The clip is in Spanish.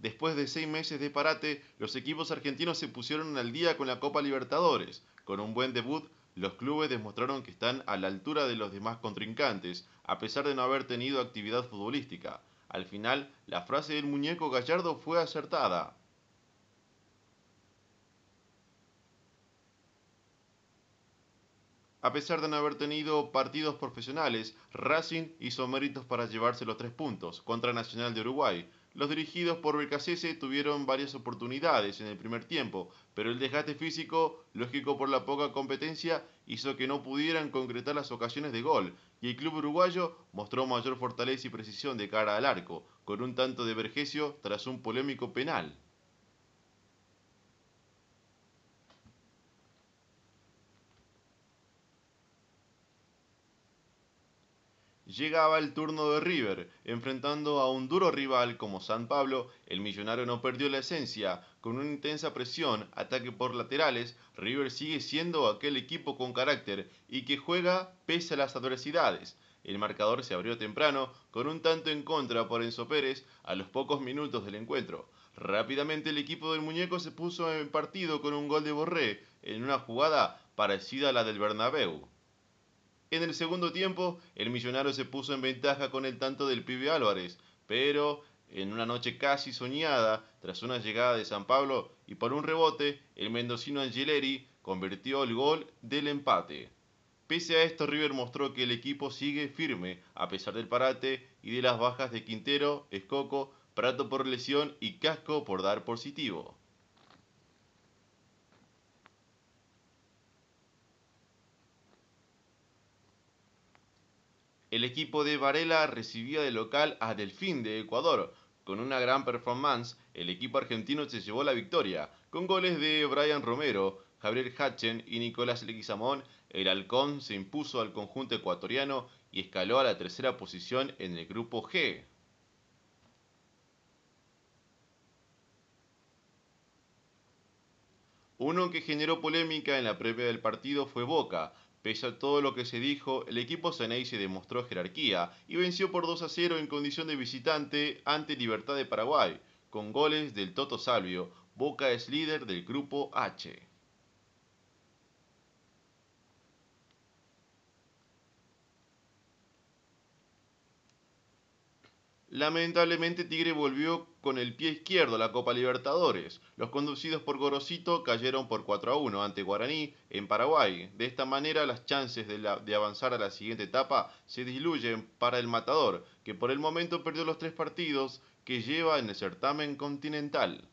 después de seis meses de parate, los equipos argentinos se pusieron al día con la Copa Libertadores. Con un buen debut, los clubes demostraron que están a la altura de los demás contrincantes, a pesar de no haber tenido actividad futbolística. Al final, la frase del muñeco Gallardo fue acertada. A pesar de no haber tenido partidos profesionales, Racing hizo méritos para llevarse los tres puntos contra Nacional de Uruguay. Los dirigidos por Becasese tuvieron varias oportunidades en el primer tiempo, pero el desgaste físico, lógico por la poca competencia, hizo que no pudieran concretar las ocasiones de gol, y el club uruguayo mostró mayor fortaleza y precisión de cara al arco, con un tanto de Vergesio tras un polémico penal. Llegaba el turno de River, enfrentando a un duro rival como San Pablo, el millonario no perdió la esencia, con una intensa presión, ataque por laterales, River sigue siendo aquel equipo con carácter y que juega pese a las adversidades. El marcador se abrió temprano, con un tanto en contra por Enzo Pérez a los pocos minutos del encuentro. Rápidamente el equipo del muñeco se puso en partido con un gol de Borré, en una jugada parecida a la del Bernabéu. En el segundo tiempo, el millonario se puso en ventaja con el tanto del pibe Álvarez, pero en una noche casi soñada, tras una llegada de San Pablo y por un rebote, el mendocino Angeleri convirtió el gol del empate. Pese a esto, River mostró que el equipo sigue firme, a pesar del parate y de las bajas de Quintero, Escoco, Prato por lesión y Casco por dar positivo. El equipo de Varela recibía de local a Delfín de Ecuador. Con una gran performance, el equipo argentino se llevó la victoria, con goles de Brian Romero, Javier Hatchen y Nicolás Leguizamón. El Halcón se impuso al conjunto ecuatoriano y escaló a la tercera posición en el grupo G. Uno que generó polémica en la previa del partido fue Boca, Pese a todo lo que se dijo, el equipo se demostró jerarquía y venció por 2 a 0 en condición de visitante ante Libertad de Paraguay, con goles del Toto Salvio. Boca es líder del grupo H. Lamentablemente Tigre volvió con el pie izquierdo la Copa Libertadores. Los conducidos por Gorosito cayeron por 4 a 1 ante Guaraní en Paraguay. De esta manera las chances de, de, avanzar a la siguiente etapa se diluyen para el Matador, que por el momento perdió los tres partidos que lleva en el certamen continental.